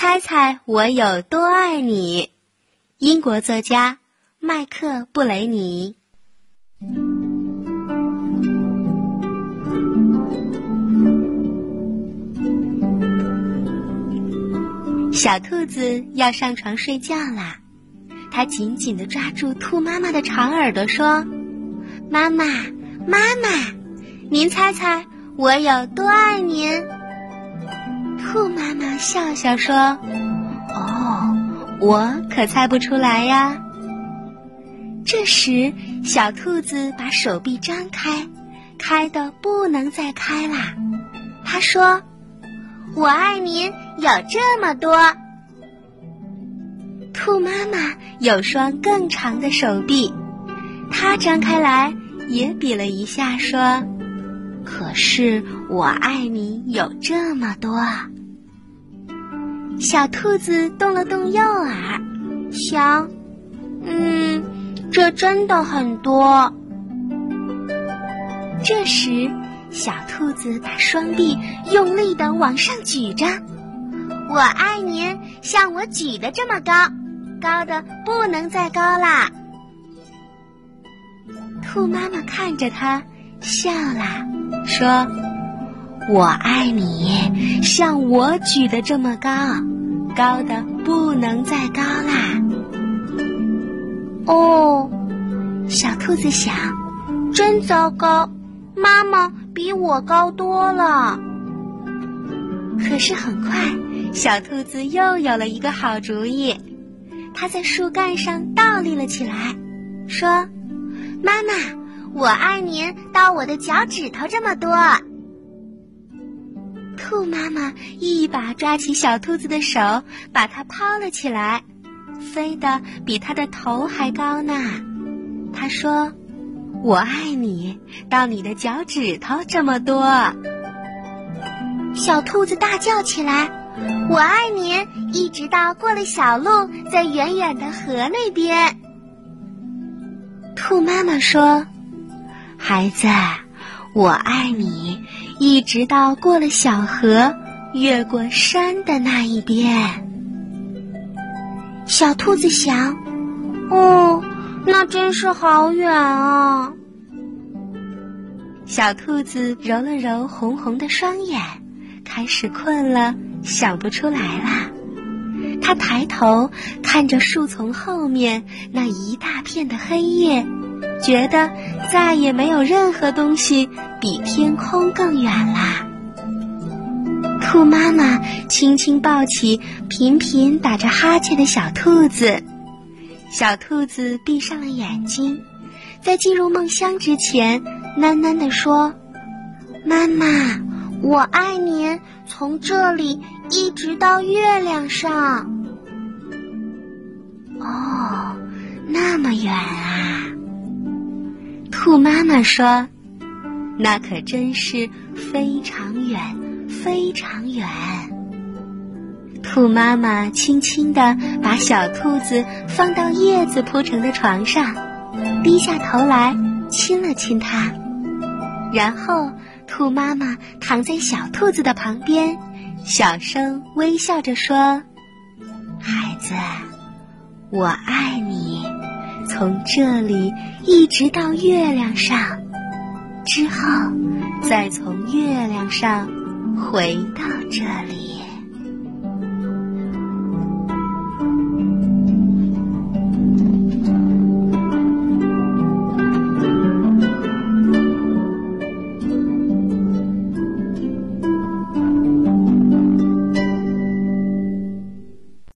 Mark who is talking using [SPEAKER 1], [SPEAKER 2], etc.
[SPEAKER 1] 猜猜我有多爱你？英国作家麦克·布雷尼。小兔子要上床睡觉啦，它紧紧地抓住兔妈妈的长耳朵说：“妈妈，妈妈，您猜猜我有多爱您？”兔妈妈笑笑说：“哦，我可猜不出来呀。”这时，小兔子把手臂张开，开的不能再开啦。他说：“我爱您有这么多。”兔妈妈有双更长的手臂，它张开来也比了一下，说：“可是我爱你有这么多。”小兔子动了动右耳，想：“嗯，这真的很多。”这时，小兔子把双臂用力的往上举着，“我爱您，像我举的这么高，高的不能再高啦。”兔妈妈看着它，笑了，说。我爱你，像我举的这么高，高的不能再高啦。哦，小兔子想，真糟糕，妈妈比我高多了。可是很快，小兔子又有了一个好主意，它在树干上倒立了起来，说：“妈妈，我爱您到我的脚趾头这么多。”兔妈妈一把抓起小兔子的手，把它抛了起来，飞得比它的头还高呢。它说：“我爱你，到你的脚趾头这么多。”小兔子大叫起来：“我爱你，一直到过了小路，在远远的河那边。”兔妈妈说：“孩子。”我爱你，一直到过了小河，越过山的那一边。小兔子想：“哦，那真是好远啊！”小兔子揉了揉红红的双眼，开始困了，想不出来啦。它抬头看着树丛后面那一大片的黑夜。觉得再也没有任何东西比天空更远啦。兔妈妈轻轻抱起频频打着哈欠的小兔子，小兔子闭上了眼睛，在进入梦乡之前，喃喃地说：“妈妈，我爱您，从这里一直到月亮上。”哦，那么远啊！兔妈妈说：“那可真是非常远，非常远。”兔妈妈轻轻地把小兔子放到叶子铺成的床上，低下头来亲了亲它，然后兔妈妈躺在小兔子的旁边，小声微笑着说：“孩子，我爱你。”从这里一直到月亮上，之后再从月亮上回到这里。